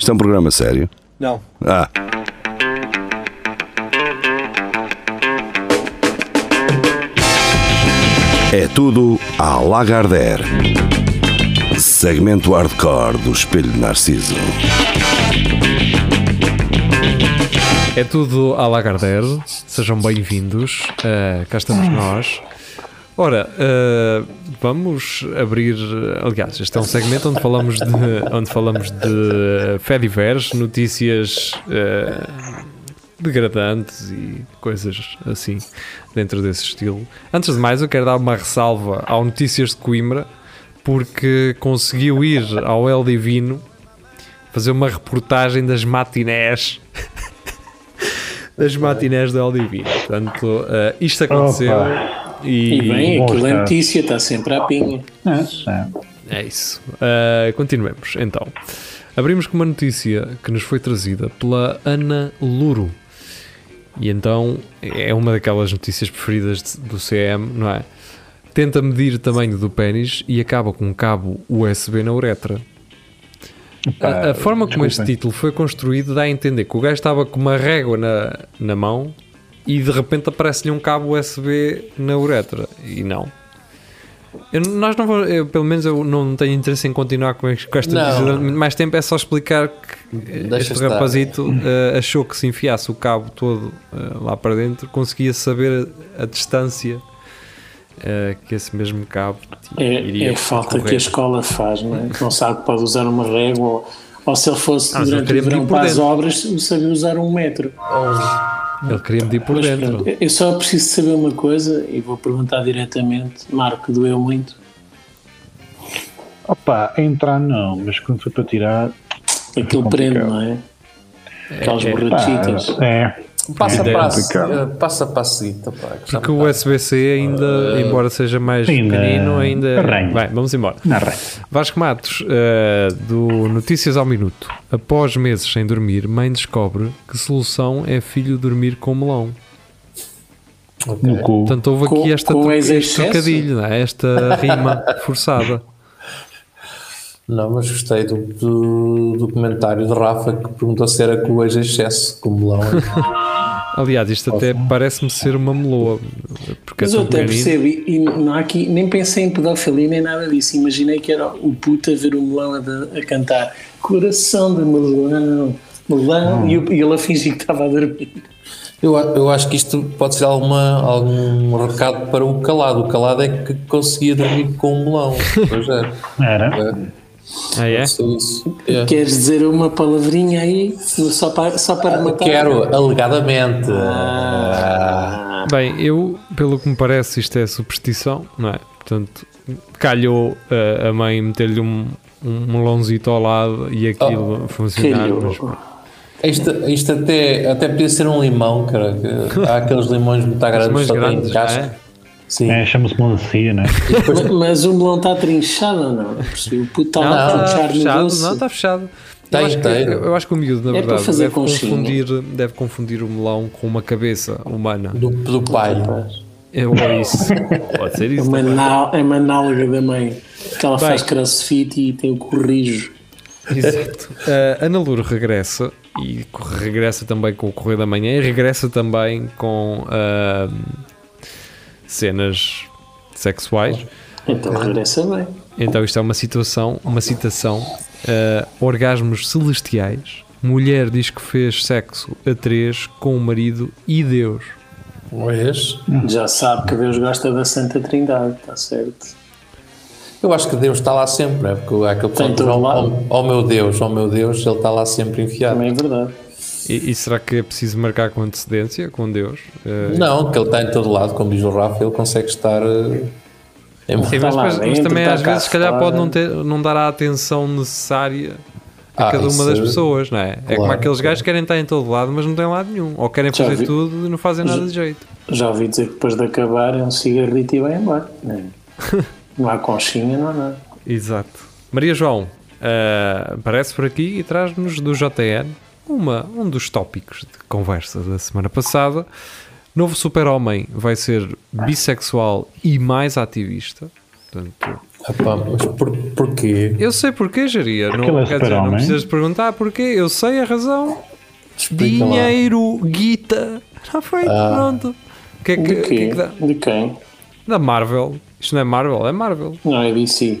Isto é um programa sério? Não. Ah. É tudo à Lagardère. Segmento hardcore do Espelho de Narciso. É tudo à Lagardère, sejam bem-vindos, uh, cá estamos nós. Ora, uh, vamos abrir, aliás, este é um segmento onde falamos de, onde falamos de Fediverse, notícias uh, degradantes e coisas assim dentro desse estilo. Antes de mais, eu quero dar uma ressalva ao Notícias de Coimbra, porque conseguiu ir ao El Divino fazer uma reportagem das matinés das matinés do El Divino. Portanto, uh, isto aconteceu e, e bem, aquilo é notícia, está sempre à pinha. É, é isso. Uh, continuemos então. Abrimos com uma notícia que nos foi trazida pela Ana Luro. E então é uma daquelas notícias preferidas do CM, não é? Tenta medir o tamanho do pênis e acaba com um cabo USB na uretra. a, a, forma como este título foi construído dá a entender que o gajo estava com uma régua na, na mão e de repente aparece-lhe um cabo USB na uretra. E não. Eu, nós não vou, eu, pelo menos eu não tenho interesse em continuar com, com esta notícia mais tempo, é só explicar que Deixa este estar. rapazito uh, achou que se enfiasse o cabo todo uh, lá para dentro conseguia saber a, a distância uh, que esse mesmo cabo é, iria É falta correr. que a escola faz, não é? Não sabe que pode usar uma régua ou, ou se ele fosse ah, durante o verão para as obras, sabia usar um metro. Oh. Ele queria medir por mas, dentro. eu só preciso saber uma coisa e vou perguntar diretamente. Marco, doeu muito? Opa, entrar não, mas quando foi para tirar. Aquilo prende, não é? Aquelas é, borrachitas. É. Passa para, a, passa para a seguinte. Porque o USB-C ainda, uh, embora seja mais ainda pequenino, ainda. Arranha. Vai, vamos embora. Vasco Matos, uh, do Notícias ao Minuto. Após meses sem dormir, mãe descobre que solução é filho dormir com melão. Okay. Portanto, houve aqui com, esta com este trocadilho, é? esta rima forçada. Não, mas gostei do, do, do, comentário de Rafa que perguntou se era com o ex-excesso, com melão. Aliás, isto até parece-me ser uma meloa. Porque é Mas é eu até percebo, e não há aqui, nem pensei em pedofilia nem nada disso. Imaginei que era o puto a ver o melão a, a cantar Coração de melão, melão, hum. e, e ele a fingir que estava a dormir. Eu, eu acho que isto pode ser alguma, algum recado para o calado. O calado é que conseguia dormir com o melão. Pois é. Era. É. Ah, é? é? Queres dizer uma palavrinha aí? Só para, só para ah, matar? Quero, alegadamente. Ah. Bem, eu, pelo que me parece, isto é superstição, não é? Portanto, calhou uh, a mãe meter-lhe um, um melãozito ao lado e aquilo oh, funcionar. Mas, isto, isto até, até podia ser um limão, cara. Há aqueles limões muito grandes, só grandes, casca. Sim. É, chama-se melancia, né? mas, mas o melão está trinchado ou não? O puto está lá a trinchar fechado, Não, está fechado. Eu, acho que, eu acho que o miúdo, na é verdade, deve confundir, deve confundir o melão com uma cabeça humana. Do, do pai. É ou isso. Pode ser isso. É uma, ná, é uma nálga da mãe. Que ela Bem, faz crossfit e tem o corrijo. Exato. Uh, Ana Louro regressa e regressa também com o Correio da Manhã e regressa também com uh, cenas sexuais. Então regressa bem. Então isto é uma situação, uma citação, uh, orgasmos celestiais. Mulher diz que fez sexo a três com o marido e Deus. Pois. Já sabe que Deus gosta da Santa Trindade, está certo. Eu acho que Deus está lá sempre, é porque é aquele ponto, oh, oh, meu Deus, oh meu Deus, ele está lá sempre enfiado. Também é verdade. E, e, será que é preciso marcar com antecedência com Deus? Uh... Não, que ele está em todo lado, como diz o Rafa, ele consegue estar. Uh, em... Sim, mas, mas, mas também às vezes, se calhar, pode não, ter, não dar a atenção necessária a ah, cada uma das pessoas, não é? Claro, é como aqueles gajos que querem estar em todo lado, mas não têm lado nenhum. Ou querem fazer vi, tudo e não fazem nada de jeito. Já ouvi dizer que depois de acabar é um cigarrito e vai embora. Não, não há conchinha, não há nada. Exato. Maria João, uh, aparece por aqui e traz-nos do JN uma, um dos tópicos de conversa da semana passada. Novo super-homem vai ser bissexual e mais ativista. Portanto, Epá, mas por, porquê? Eu sei porquê, Jaria. Não, Aquilo é quer dizer, não precisas de perguntar porquê. Eu sei a razão. Explica lá. Dinheiro, guita. Já foi, pronto. O que é que, De que, é que dá? De quem? Da Marvel. Isto não é Marvel, é Marvel. Não, é DC.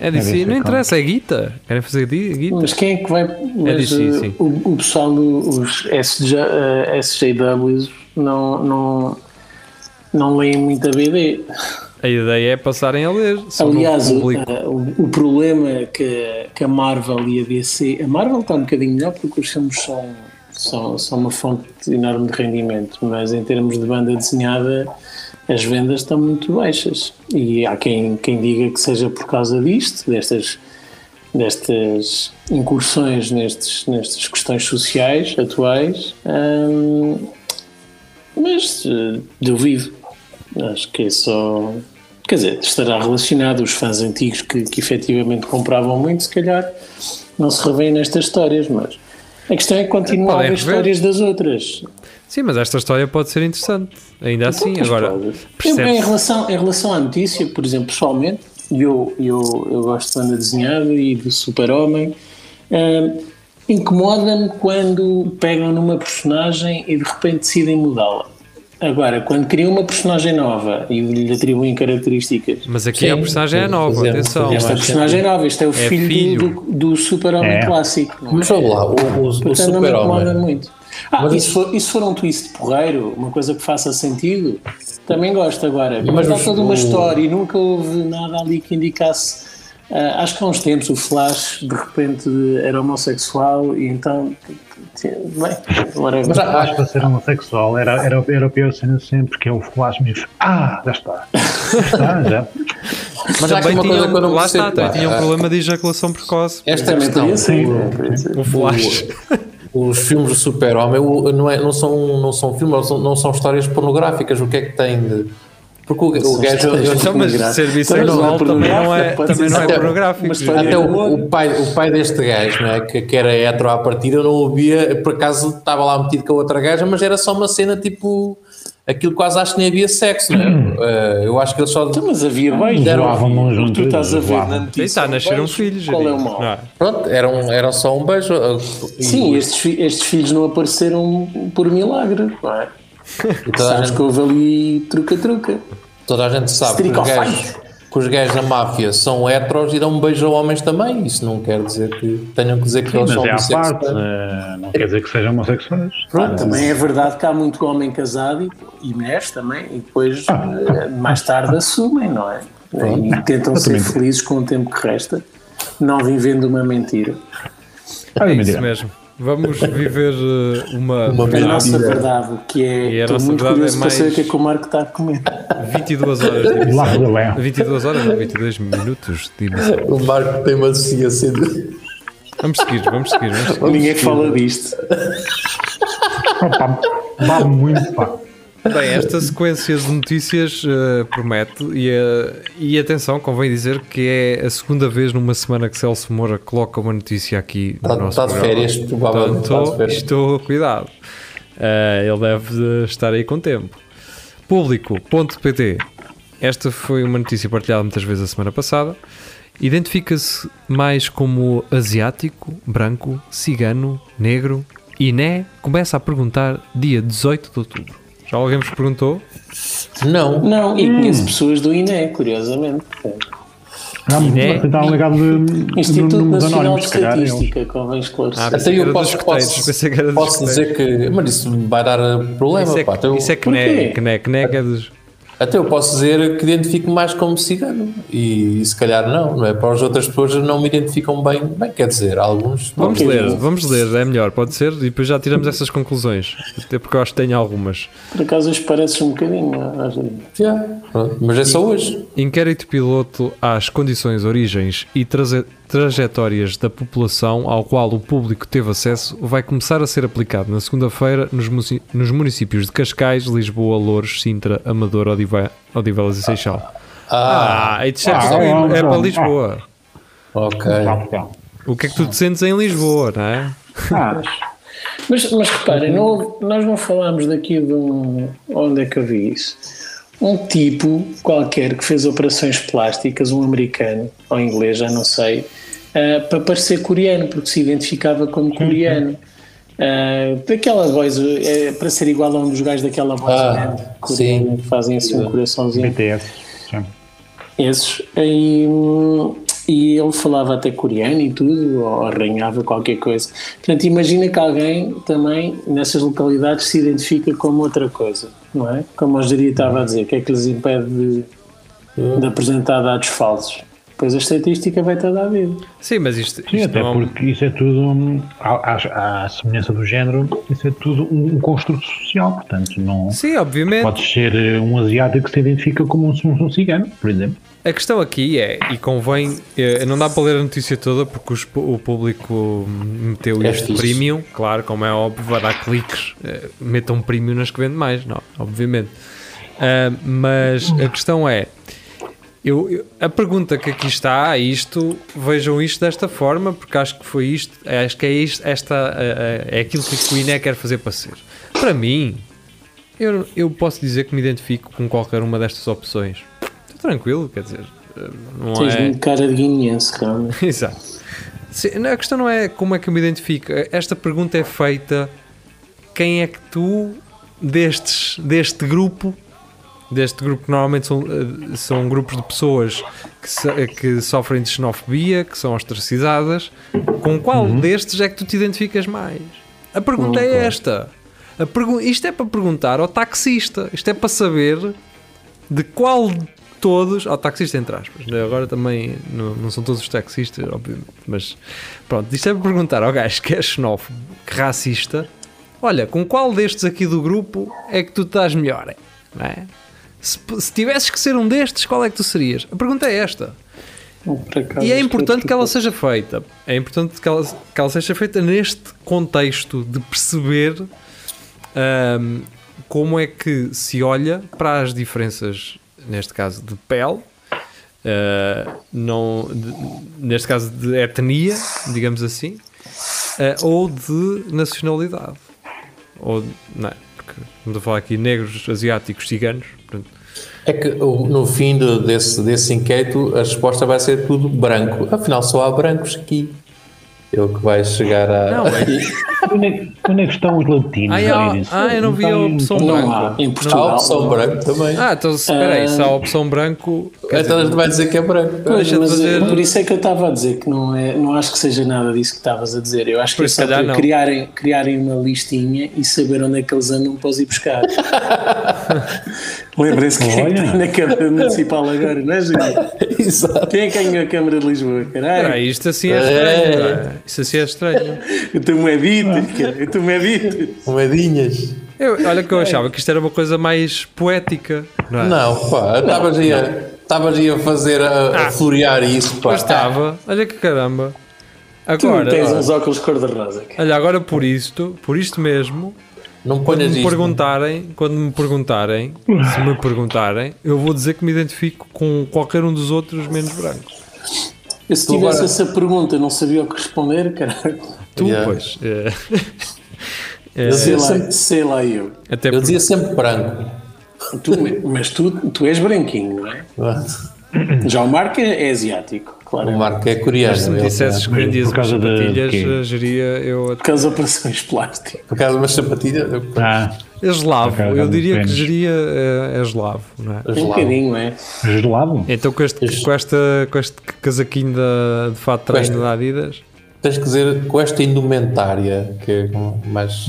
É DC. Não interessa, é guita. Querem fazer guita? Mas quem é que vai. Mas, DC, eh, sim. o, o pessoal dos SJ, eh, SJWs não, não, não leem muito a BD. A ideia é passarem a ler. Aliás, eh, o, o problema que, que a Marvel e a DC. A Marvel está um bocadinho melhor porque os filmes são, são, são uma fonte enorme de rendimento, mas em termos de banda desenhada, as vendas estão muito baixas. E há quem, quem diga que seja por causa disto, destas, destas incursões nestes, nestas questões sociais atuais, hum, mas eh, duvido. Acho que é só. Quer dizer, estará relacionado. Os fãs antigos que, que efetivamente compravam muito, se calhar não se revêem nestas histórias, mas a questão é que continuam a Podem haver rever. histórias das outras. Sim, mas esta história pode ser interessante. Ainda assim, Mas agora. Eu, em, relação, em relação à notícia, por exemplo, pessoalmente, eu, eu, eu gosto de banda desenhada e do super-homem. hum, Incomoda-me quando pegam numa personagem e de repente decidem mudá-la. Agora, quando criam uma personagem nova e lhe atribuem características. Mas aqui Sim, a personagem é nova, fazemos- atenção. Esta personagem é nova, este é o filho, filho. do, do super-homem É. clássico. é? Mas vamos lá, o, o, o super-homem. Ah, Mas e isso- se, for, e se for um twist porreiro, uma coisa que faça sentido, também gosto agora. Mas, Mas há toda uma o- história e nunca houve nada ali que indicasse. ah, acho que há uns tempos o Flash de repente era homossexual e então. Bem, whatever. Mas há- Acho que para ser homossexual era, era, era a pior cena sempre, que é o flash mesmo. Ah, já está. Já está, já. Mas Também uma coisa que eu não lá está, também tinha um problema de ejaculação precoce. Esta é a Também questão. sim. Podia ser. O Flash. Os filmes do super-homem não, é, não, são, não são filmes, não são, não são histórias pornográficas. O que é que tem de. Porque o, o gajo. Então, mas Pornográfico. ser bissexual Também também não é, também não é até- pornográfico. história- Até o, o pai, o pai deste gajo, não é? que, que era hetero à partida, eu não ouvia, por acaso estava lá metido com a outra gaja, mas era só uma cena tipo. Aquilo quase acho que nem havia sexo, não é? Eh, eu acho que eles só. Então, mas havia bem. Deram- Voavam mão tu estás a ver voavam. na notícia. está a nascer um beijo, filho, Qual é Jair. o mal? Não é? Pronto, eram, eram só um beijo. eh, e- Sim, estes, estes filhos não apareceram por milagre, não é? toda, a Sabes gente, que houve ali truca-truca. toda a gente sabe que que os gajos da máfia são heteros e dão um beijo a homens também. Isso não quer dizer que tenham que dizer que Sim, eles são é à parte, bissexuais. eh, não quer dizer que sejam homossexuais. Pronto, também é verdade que há muito homem casado e, e mulheres também, e depois eh, mais tarde assumem, não é? E tentam ser felizes com o tempo que resta, não vivendo uma mentira. Olha, É mentira. isso mesmo. Vamos viver uh, uma, Uma A Verdade. nossa verdade, que é. E a nossa muito verdade curioso é para saber mais- o que é que o Marco está a comer. 22 horas de emissão. da Leão. 22 horas ou 22 minutos de emissão. O Marco tem uma deficiência de. Vamos seguir, vamos seguir. Vamos seguir. Ninguém fala disto. Opa, vale muito, pá. Bem, esta sequência de notícias eh, promete e, eh, e atenção, convém dizer que é a segunda vez numa semana que Celso Moura coloca uma notícia aqui no Está, nosso está de férias, provavelmente Portanto, férias. estou cuidado. Eh, ele deve estar aí com tempo. Público.pt Esta foi uma notícia partilhada muitas vezes a semana passada. Identifica-se mais como asiático, branco, cigano, negro. Iné começa a perguntar dia 18 de outubro. Já alguém vos perguntou? Não, Não, e conheço pessoas do INE, curiosamente. Não, está um legado de Instituto Nacional de anónimos, se calhar. eles- Estatística, convém esclarecer. Ah, Até eu posso, posso, posso dizer que. Mas isso vai dar uh, problema, Isso é, pá. Isso é que né, que né, que né, que é dos... até eu posso dizer que identifico mais como cigano. E, se calhar não, não é? Para as outras pessoas não me identificam bem. Bem, quer dizer, alguns. Vamos ler, vamos ler, é melhor, pode ser? E depois já tiramos essas conclusões. Até porque eu acho que tenho algumas. Por acaso hoje pareces um bocadinho. vezes. Já, pronto, mas é só hoje. Inquérito piloto às condições, origens e traze- trajetórias da população ao qual o público teve acesso vai começar a ser aplicado na segunda-feira nos, municípios de Cascais, Lisboa, Louros, Sintra, Amador, Odive- Odivelas e Seixal. Ah, Ah, é, Ah, para- é ah, para. Lisboa. ok. O que é que tu te sentes em Lisboa, não é? Ah, Mas, mas reparem, não nós não falámos daqui de um. Onde é que eu vi isso? um tipo qualquer que fez operações plásticas, um americano ou inglês, já não sei, uh, para parecer coreano, porque se identificava como coreano. Uh, daquela voz, é, para ser igual a um dos gajos daquela voz Ah, coreana, sim. que fazem assim um coraçãozinho. BTS. sim. Esses. E, e ele falava até coreano e tudo, ou arranhava qualquer coisa. Portanto, imagina que alguém também nessas localidades se identifica como outra coisa, não é? Como a Jeria estava a dizer, o que é que lhes impede de, de apresentar dados falsos? Pois a estatística vai estar a ver. Sim, mas isto, Sim, isto até não é porque isso é tudo, hum, à, semelhança do género, isso é tudo um, um construto social, portanto, não Sim, obviamente. pode ser eh, um asiático que se identifica como um, um cigano, por exemplo. A questão aqui é, e convém, eh, não dá para ler a notícia toda porque os o público meteu É fixe. premium, claro, como é óbvio, vai dar cliques, eh, metam um premium nas que vende mais, não, obviamente. Ah, mas a questão é, eu, eu- a pergunta que aqui está, isto, vejam isto desta forma, porque acho que foi isto, acho que é isto, esta, eh, é aquilo que o INE quer fazer para ser. Para mim, eu, eu posso dizer que me identifico com qualquer uma destas opções. Estou tranquilo, quer dizer, não Tens é... muito cara de guineense, realmente. Exato. Sim, a questão não é como é que eu me identifico. Esta pergunta é feita: quem é que tu, destes, deste grupo, deste grupo que normalmente são, eh, são grupos de pessoas que, so- que sofrem de xenofobia, que são ostracizadas, com qual destes é que tu te identificas mais? A pergunta é esta. A pergu isto é para perguntar ao taxista, isto é para saber de qual de todos, ao taxista entre aspas, né? agora também não, não são todos os taxistas, obviamente, mas pronto, isto é para perguntar ao gajo que é xenófobo, que racista, olha, com qual destes aqui do grupo é que tu estás melhor? Não é? Se, se tivesses que ser um destes, qual é que tu serias? A pergunta é esta. Acaso, E é acho importante que ela seja feita. É importante que ela, que ela seja feita neste contexto de perceber ahm, como é que se olha para as diferenças, neste caso de pele, ah, não, de- neste caso de etnia, digamos assim, ah, ou de nacionalidade. Ou, não é? Porque estamos a falar aqui negros, asiáticos, ciganos. É que no fim do- desse, desse inquérito a resposta vai ser tudo branco. Afinal, só há brancos aqui. É o que vai chegar a. Não, é Onde é, que- estão os latinos? Ah, irem-se? ah, eu não vi a tem- opção tem- branco. Não há, em Há Portugal. a opção branco também. Ah, então espera aí, se há a opção branco. então a gente vai dizer que é branco. Pois, de mas fazer- é, por isso é que eu estava a dizer que não, é, não acho que seja nada disso que estavas a dizer. Eu acho que é só para criarem, criarem uma listinha e saber onde é que eles andam para os ir buscar. Lembrem-se quem é que Olha. está na Câmara Municipal agora, não é, Júlio? Exato. Quem é que ganhou a Câmara de Lisboa? Caralho, aí, isto assim é estranho. é? Isto assim é estranho. eu estou moedito, cara, eu estou moedito. Moedinhas. Eu, olha que eu achava que isto era uma coisa mais poética. Não é? Não, pá, estavas aí aí a fazer, a, a florear isso, pá. Mas estava. Olha que caramba. Tu Agora, tens uns óculos cor-de-rosa. olha, agora por isto, por isto mesmo, Não quando me isto. perguntarem, quando me perguntarem, se me perguntarem, eu vou dizer que me identifico com qualquer um dos outros menos brancos. Eu, se Tu tivesse agora- essa pergunta não sabia o que responder, caralho. Tu, Yeah. pois. é. É, Eu Sei lá, sempre- sei lá eu. até Eu porque- dizia sempre branco. Tu, mas tu, tu és branquinho, não é? Já o Marco é, é asiático, O claro. Marco é coreano. se me dissesses que Mas vendias por causa de- sapatilhas, de eh, geria eu Por causa das operações plásticas. Por causa de umas sapatilhas. eu- Ah, É eslavo, eu diria que geria é, é eslavo, não é? Um bocadinho, é? gelado? Então com este, com esta, com este casaquinho da, de fato de treino da Adidas. Tens que dizer com esta indumentária, que é mais.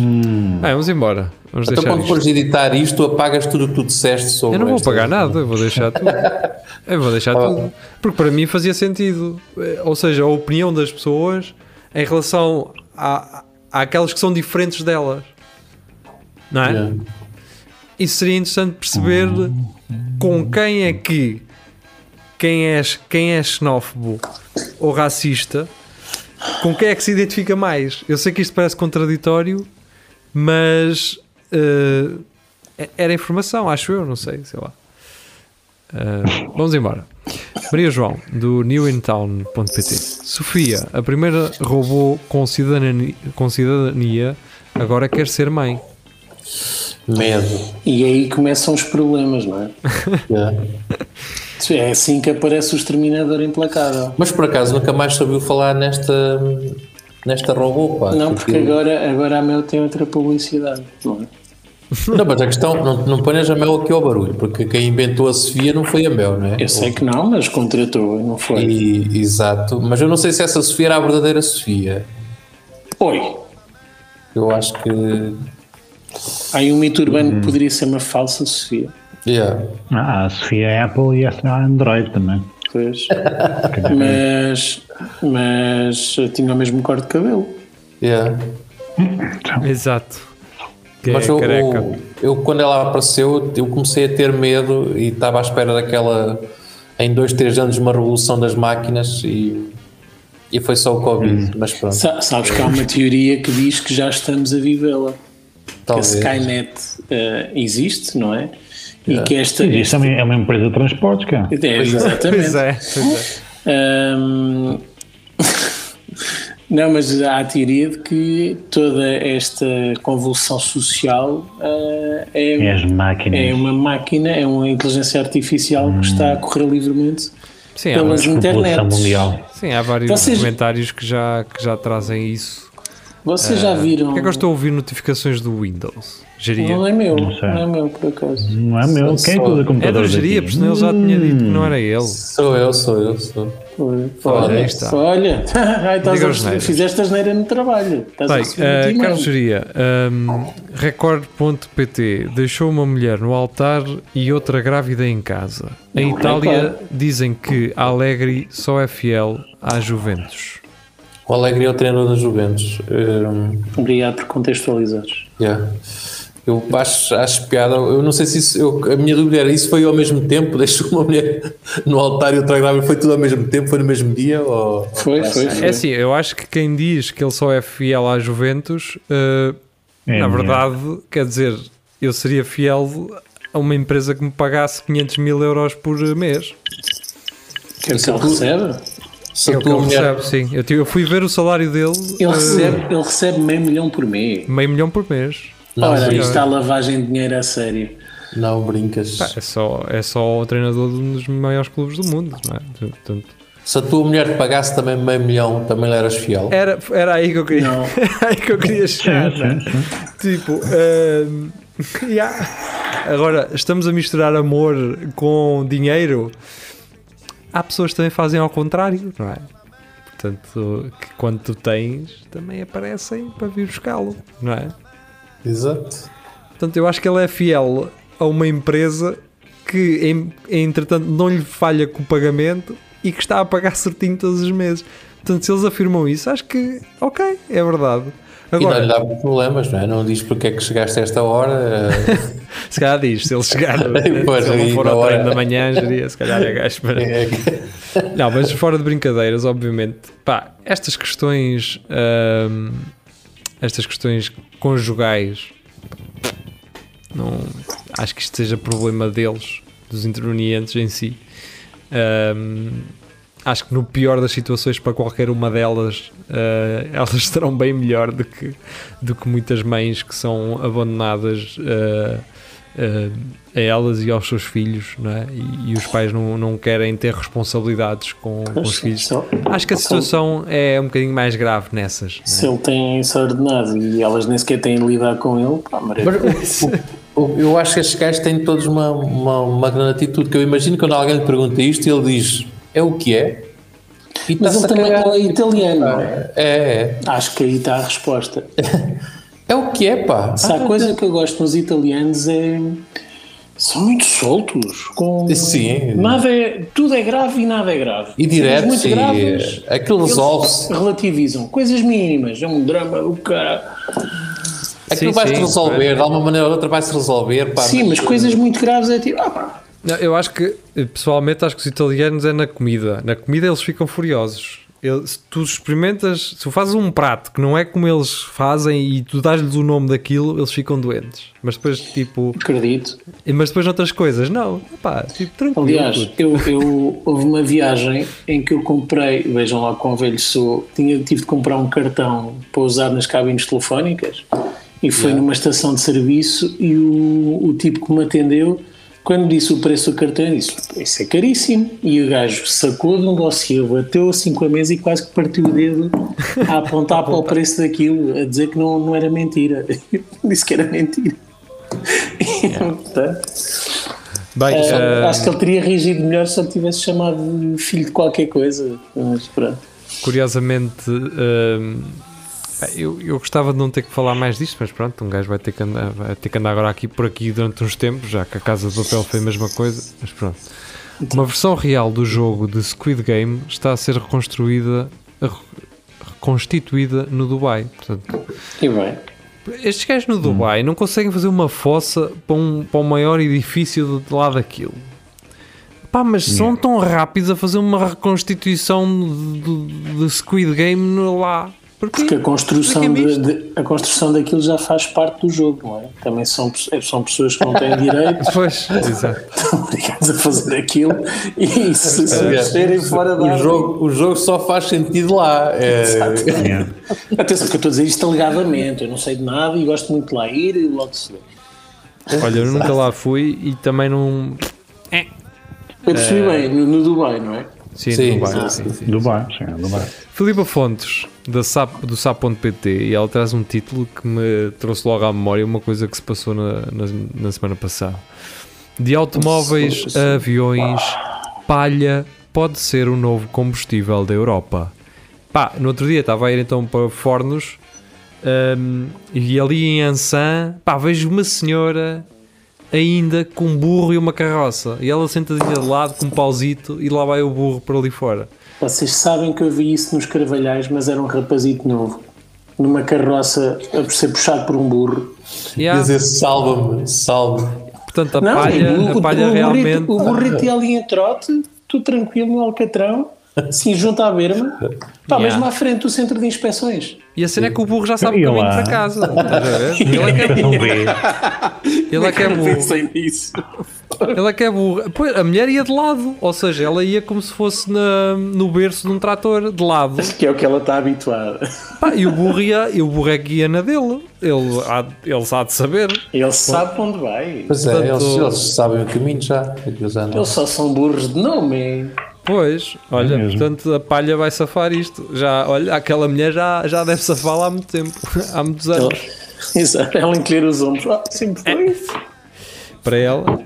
Ah, vamos embora. Vamos Então, deixar quando fores editar isto, tu apagas tudo o que tu disseste sobre Eu não vou esta- pagar nada, eu vou deixar tudo. Eu vou deixar Ah. tudo. Porque para mim fazia sentido. Eh, Ou seja, a opinião das pessoas em relação a, àquelas que são diferentes delas. Não é? Yeah. Isso seria interessante perceber com quem é que quem é, quem é xenófobo ou racista, com quem é que se identifica mais. Eu sei que isto parece contraditório, mas eh, era informação, acho eu, não sei, sei lá. Eh, vamos embora. Maria João, do newintown.pt. Sofia, a primeira robô com cidadania, com cidadania agora quer ser mãe. Medo. E aí começam os problemas, não é? Yeah. É assim que aparece o exterminador implacável. Mas por acaso nunca mais se ouviu falar nesta, nesta robô, pá. Não, porque agora, agora a Mel tem outra publicidade, não é? Não, mas a questão, não, não ponhas a Mel aqui ao barulho, porque quem inventou a Sofia não foi a Mel, não é? Eu sei que não, mas contratou, não foi? E, exato, mas eu não sei se essa Sofia era a verdadeira Sofia. Oi, Eu acho que. há aí um mito urbano que poderia ser uma falsa Sofia. Yeah. Ah, a Sofia é Apple e essa é a Android também. Pois. mas, mas tinha o mesmo corte de cabelo. Yeah. Exato. Que Mas é eu, eu, eu, quando ela apareceu, eu comecei a ter medo e estava à espera daquela. Em dois, três anos, uma revolução das máquinas e, e foi só o Covid. Mas pronto, Sa- Sabes que há uma teoria que diz que já estamos a vivê-la. Que a. Skynet eh, existe, não é? E que esta. Sim, Isto também é uma empresa de transportes, cara. É, exatamente. Pois é, pois é. Hum, Não, mas há a teoria de que toda esta convulsão social eh, é, é uma máquina, é uma inteligência artificial que está a correr livremente Sim, pelas internets. Mundial. sim, há vários Vocês- comentários que já, que já trazem isso. Vocês já viram? Porquê é que eu estou a ouvir notificações do Windows? Geria? Não é meu, Não não, é meu por acaso. Não é meu. Quem é que usa É do Geria, porque senão ele já tinha dito que não era ele. Sou eu, sou eu, sou. Olha, aí está. olha. Ai, estás a- as neiras. fizeste a geneira no trabalho. Estás Bem, eh, timão. Carlos Geria, um, Record.pt deixou uma mulher no altar e outra grávida em casa. Em Itália dizem que Allegri só é fiel à Juventus. O Alegre é o treinador da Juventus. Hum, Obrigado por contextualizares. yeah. Eu acho, acho piada. Eu não sei se isso. eu- a minha dúvida era: isso foi ao mesmo tempo? Deixou uma mulher no altar e outra grávida? Foi tudo ao mesmo tempo? Foi no mesmo dia? Ou... Foi, foi, foi. É assim, eu acho que quem diz que ele só é fiel à Juventus, eh, É na verdade, quer dizer, eu seria fiel a uma empresa que me pagasse 500 mil euros por mês. Que é que ele recebe? Se É o que ele mulher. recebe, sim. Eu, eu fui ver o salário dele, Ele eh, recebe, ele recebe meio milhão por mês. meio milhão por mês. Não, Ora, isto está lavagem de dinheiro a sério. não brincas. Pá, é, só, é só o treinador de um dos maiores clubes do mundo, não é? Portanto, Se a tua mulher te pagasse também meio milhão, também lhe eras fiel. era, era aí que eu queria, aí que eu queria chegar. Tipo, ehm, yeah. agora estamos a misturar amor com dinheiro. Há pessoas que também fazem ao contrário, não é? Portanto, que quando tu tens, também aparecem para vir buscá-lo, não é? Exato. Portanto, eu acho que ele é fiel a uma empresa que, entretanto, não lhe falha com o pagamento e que está a pagar certinho todos os meses. Portanto, se eles afirmam isso, acho que, ok, é verdade. E não lhe Agora, dá problemas, não é? Não diz porque é que chegaste a esta hora. se calhar diz, se ele chegar, Pois, se ele for ao treino hora. da manhã, geria, se calhar é gajo para... é Não, mas fora de brincadeiras, obviamente, pá, estas questões, hum, estas questões conjugais, não acho que isto seja problema deles, dos intervenientes em si. Hum, acho que no pior das situações para qualquer uma delas, eh, elas estarão bem melhor do que, do que muitas mães que são abandonadas eh, eh, a elas e aos seus filhos, não é? E, e os pais não, não querem ter responsabilidades com, com os filhos. Se, Acho que a situação é um bocadinho mais grave nessas. não é? se ele tem isso ordenado e elas nem sequer têm de lidar com ele, pá. Mas o- eu acho que estes gajos têm todos uma, uma, uma grande atitude. Que eu imagino que quando alguém lhe pergunta isto, ele diz: É o que é? E Mas ele também é italiano, não é? É, é. Acho que aí está a resposta. É o que é, pá. Se há coisa que eu gosto nos italianos é. São muito soltos. Com... Sim. Nada é, tudo é grave e nada é grave. E direto, muito e graves, aquilo eles resolve-se. Relativizam. Coisas mínimas. É um drama do cara. Aquilo vai-se resolver, de alguma maneira ou outra vai-se resolver, pá. Sim, mas coisas muito graves é tipo. Ah, pá, Não, Eu acho que, pessoalmente, acho que os italianos é na comida. Na comida eles ficam furiosos. Eles- se tu experimentas, se tu fazes um prato que não é como eles fazem e tu dás-lhes o nome daquilo, eles ficam doentes. Mas depois, tipo, acredito. mas depois noutras coisas, não, pá, tipo, tranquilo. Aliás, eu, eu, houve uma viagem em que eu comprei, vejam lá quão velho sou, tinha, tive de comprar um cartão para usar nas cabines telefónicas E foi Yeah. numa estação de serviço e o, o tipo que me atendeu, quando disse o preço do cartão, eu disse: Isso é caríssimo. E o gajo sacou de um dossiê, bateu assim com a mesa e quase que partiu o dedo a apontar para o preço daquilo, a dizer que não, não era mentira. Disse que era mentira. E, portanto, Bem, eh, eh, acho que ele teria reagido melhor se ele tivesse chamado filho de qualquer coisa. Mas pronto. curiosamente, hum, pá, eu, eu gostava de não ter que falar mais disto, mas pronto, um gajo vai ter que andar, vai ter que andar agora aqui por aqui durante uns tempos, já que a Casa de Papel foi a mesma coisa, mas pronto. Uma versão real do jogo de Squid Game está a ser reconstruída, re- reconstituída no Dubai. Portanto, E bem. estes gajos no Dubai não conseguem fazer uma fossa para um, para o maior edifício de lá daquilo. Pá, mas são tão rápidos a fazer uma reconstituição de, de- de Squid Game lá. Porquê? Porque a construção, é é de, de- a construção daquilo já faz parte do jogo, não é? Também são, pe- são pessoas que não têm direito, Pois, exato. estão obrigados a fazer aquilo e se se mexerem fora da O jogo, o jogo só faz sentido lá. É, Yeah. Atenção, que eu estou a dizer isto alegadamente, eu não sei de nada e gosto muito de lá ir e logo se vê. Olha, eu nunca lá fui e também não. Eu percebi bem, no, no Dubai, não é? Sim, Sim, Dubai, sim, sim, sim. Dubai, sim, Dubai. Filipa Fontes, da SAP, do SAP.pt, e ela traz um título que me trouxe logo à memória uma coisa que se passou na, na, na semana passada. De automóveis a aviões, palha pode ser o novo combustível da Europa. Pá, no outro dia estava a ir então para Fornos hum, e ali em Ansan, pá, vejo uma senhora ainda com um burro e uma carroça e ela sentadinha de lado com um pauzito e lá vai o burro para ali fora. Vocês sabem que eu vi isso nos Carvalhais, mas era um rapazito novo, numa carroça a ser puxado por um burro. Yeah. Dizer salva-me, salve-me. Portanto, a Não, palha, o, a palha o, realmente. burrito, o burrito ia ali em trote, tu tranquilo no Alcatrão, assim junto à berma, pá, Yeah. mesmo à frente do centro de inspeções. E a cena é que o burro já sabe o E caminho para casa. Estás a ver? Ele é que é. Ele é que é Eu burro. pensei nisso. Ele é que é burro. Pois, a mulher ia de lado. Ou seja, ela ia como se fosse na, no berço de um trator, de lado. Que é o que ela está habituada. Pá, e o burro ia, e o burro é que ia na dele. Ele, há, ele sabe de saber. Ele sabe para onde vai. Pois é, Portanto- eles, eles sabem o caminho já. Eles andam. Eles só são burros de nome. Pois, olha, mesmo. portanto a palha vai safar isto. Já, olha, aquela mulher já, já deve safar lá há muito tempo. Há muitos anos. Exato, ela encolher os ombros. Ah, sempre foi isso. para ela.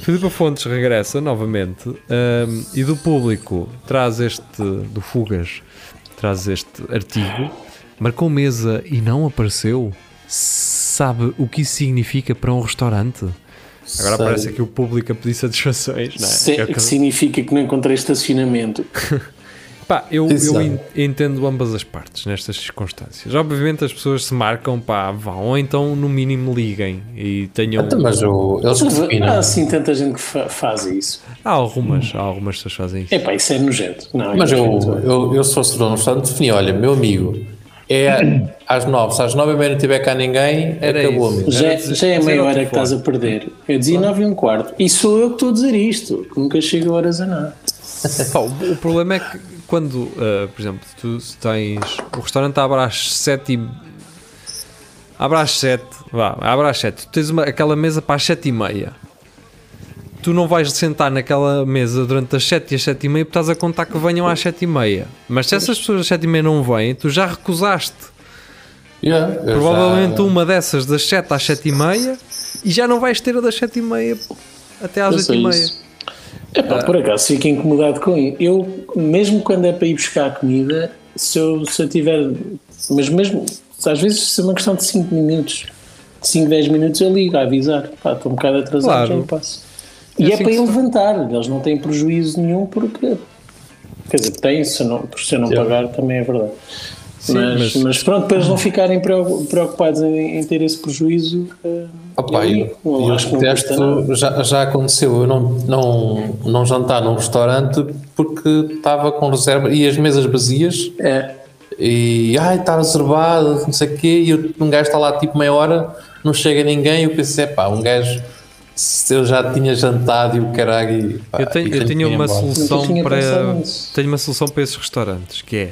Filipa Fontes regressa novamente hum, e do público traz este, do Fugas, traz este artigo. Marcou mesa e não apareceu. Sabe o que isso significa para um restaurante? Agora Sei. parece que o público a pedir satisfações, não é? Se- É o que que- significa que não encontrei estacionamento. Pá, eu, eu en- entendo ambas as partes nestas circunstâncias. Obviamente as pessoas se marcam, pá, vão, ou então no mínimo liguem e tenham. Então, mas o, eles que Há assim tanta gente que fa- faz isso. Há algumas, há algumas pessoas que fazem isso. Epá, isso é nojento. Não, Mas é eu, nojento. eu, eu se fosse dono do restaurante, definia: olha, meu amigo, é às nove, se às nove e meia não tiver cá ninguém, Era acabou, isso. Já, já é meia hora que estás a perder. Eu dizia 9 e um quarto. E sou eu que estou a dizer isto. que Nunca chego a horas a nada. Pá, o, o problema é que quando, ah, por exemplo, tu tens. O restaurante abre às 7 e. Abre às 7, vá, abre às 7. Tu tens uma, aquela mesa para as 7 e meia. Tu não vais sentar naquela mesa durante as 7 e as 7 e meia porque estás a contar que venham às 7 e meia. Mas se essas pessoas às 7 e meia não vêm, tu já recusaste. Yeah, Provavelmente já- uma dessas das 7 às 7 e meia e já não vais ter a das 7 e meia até às Eu 8 sei e meia. isso. Epá, por acaso fico incomodado com isso. Eu, mesmo quando é para ir buscar comida, se eu, se eu tiver. Mas mesmo, às vezes, se é uma questão de 5 minutos, de 5, 10 minutos, eu ligo a avisar. Pá, estou um bocado atrasado, Claro. já eu passo. E É é, para ele faz. levantar, eles não têm prejuízo nenhum porque. Quer dizer, tem, se não, se eu não pagar, também é verdade. Mas, mas- mas... pronto, para eles não ficarem preocu- preocupados em, em ter esse prejuízo. eh, Opa, eu, eu, eu detesto, já, já aconteceu eu não, não, não jantar num restaurante porque estava com reserva e as mesas vazias É, e ai, está reservado, não sei o quê, e eu- um gajo está lá tipo meia hora, não chega ninguém, e eu pensei, pá, um gajo se eu já tinha jantado e o caralho. e, pá, Eu tenho, e eu tenho uma embora. solução para tenho uma solução para esses restaurantes que é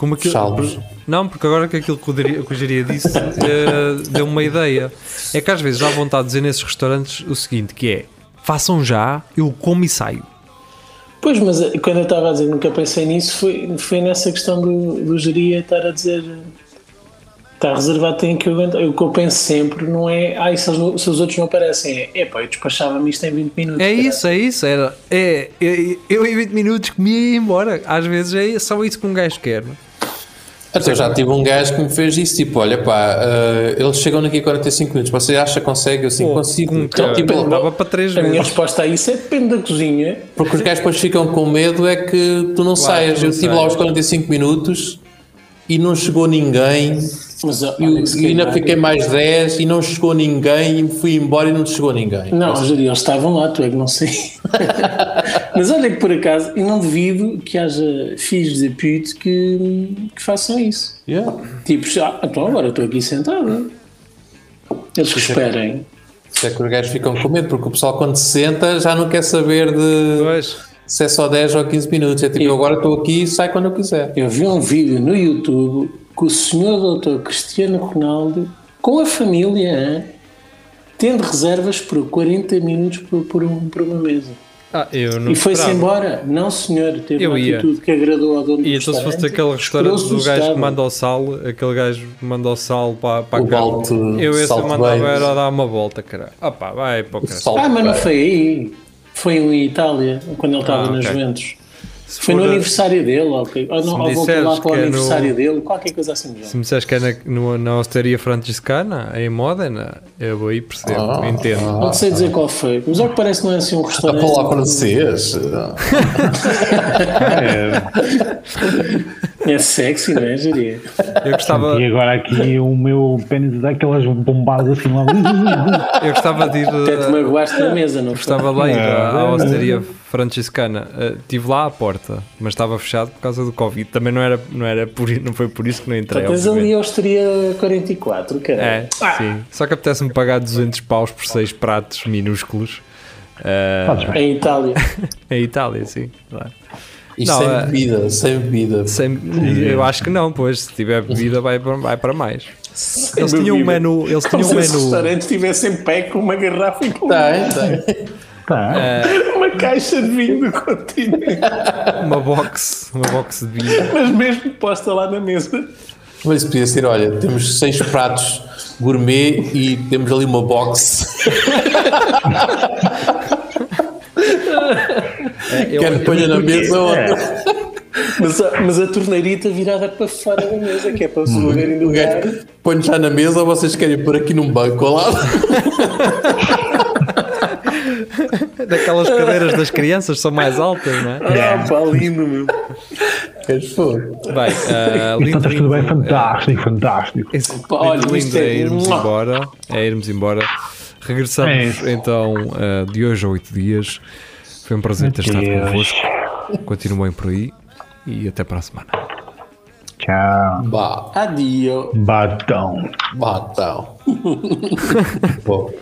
Como aquilo, Salvos. não, porque agora que aquilo que o Geria disse eh, deu uma ideia. É que às vezes dá vontade de dizer nesses restaurantes o seguinte: que é façam já, eu como e saio. Pois, mas eh, quando eu estava a dizer que nunca pensei nisso, foi, foi nessa questão do, do geria estar a dizer está reservado, tem que aguentar. O que eu penso sempre não é ai, se, se os outros não aparecem, é epá, eu despachava-me isto em 20 minutos. É caralho." isso, é isso. Era, é, é- eu em 20 minutos comia e ia embora. Às vezes é só isso que um gajo quer. não é? Até eu já tive um gajo que me fez isso, tipo, olha pá, eh, eles chegam daqui a 45 minutos, você acha que consegue? Eu sim Pô, consigo. Então, tipo, dava para três A minha resposta a isso é depende da cozinha. porque os gajos depois ficam com medo é que tu não saias. tu não Eu estive lá saias. aos 45 minutos e não chegou ninguém. Mas, E, se e ainda fiquei mais 10 e não chegou ninguém e fui embora e não chegou ninguém. Não, Júlio, eles estavam lá, tu é que não sei. Mas olha que por acaso, e não duvido que haja filhos de pute que, que façam isso. Yeah. Tipo, já, então agora estou aqui sentado. Eles que esperem. Isso é que os gajos ficam com medo, porque o pessoal quando se senta já não quer saber de Pois. se é só 10 ou 15 minutos. É tipo, eu agora estou aqui e sai quando eu quiser. Eu vi um vídeo no YouTube que o senhor doutor Cristiano Ronaldo, com a família, hein, tendo reservas por 40 minutos por, por, um- por uma mesa. Ah, eu não E foi-se embora. Não, senhor, teve Eu uma ia. atitude que agradou ao dono do E então se fosse aquele restaurante do gajo que manda o sal, aquele gajo que manda o sal para, para O a carne, balde eu esse mandava era dar uma volta, cara. Ah pá, vai para o caralho. Ah, mas não foi aí. Foi em Itália, quando ele estava Ah, nas ok. Juventus. Se Foi no a- aniversário dele, ok. Ou, Se não, ou voltou lá para o que é no- aniversário dele, qualquer coisa assim. do Se me disseres que é na, no- na Hostaria Franciscana, em Modena, eu vou aí percebo, Ah, entendo. Não sei dizer qual foi, mas ao que parece não é assim um A restaurante. falar francês. É, É sexy, não é, Jeria? Eu gostava, e agora aqui o meu pênis dá aquelas bombadas assim lá. eu gostava de ir. Até te uh, magoaste na mesa, não foi? Gostava de lá ir à. Hostaria Franciscana. Estive lá à porta, mas estava fechado por causa do Covid. Também não, era, não, era por, não foi por isso que não entrei. Obviamente. ali a Hostaria 44, cara. É, sim. Só que apetece-me pagar 200 paus por 6 pratos minúsculos. Uh. Em Itália. em Itália, sim. claro. E Não, sem é- bebida, sem bebida. Sem- eu acho que não, pois se tiver bebida vai para, vai para mais. Eles tinham um menu, eles Como tinham um se menu, restaurante estivesse em pé com uma garrafa e com Tem, tem. Tá. uma caixa de vinho do continente, uma box, uma box de vinho. mas mesmo posta lá na mesa. Mas isso podia ser, olha, temos seis pratos gourmet e temos ali uma box. Eu- Quer que ponha na mesa ou É. Mas a, mas a torneirita virada para fora da mesa, que é para se moverem do o gajo lugar. põe já na mesa ou vocês querem pôr aqui num banco ao lado? daquelas cadeiras das crianças são mais altas, não é? Ah, pá, lindo, meu. Queres pôr? Bem, uh, Então lindo, estás tudo bem, fantástico, fantástico. Esse- Pá, olha, lindo é- é irmos embora. É irmos embora. Regressamos É então uh, de hoje a oito dias. Foi um prazer ter estado convosco. Continuem por aí e até para a semana. Tchau. Bah, Adio. Batão. Bom.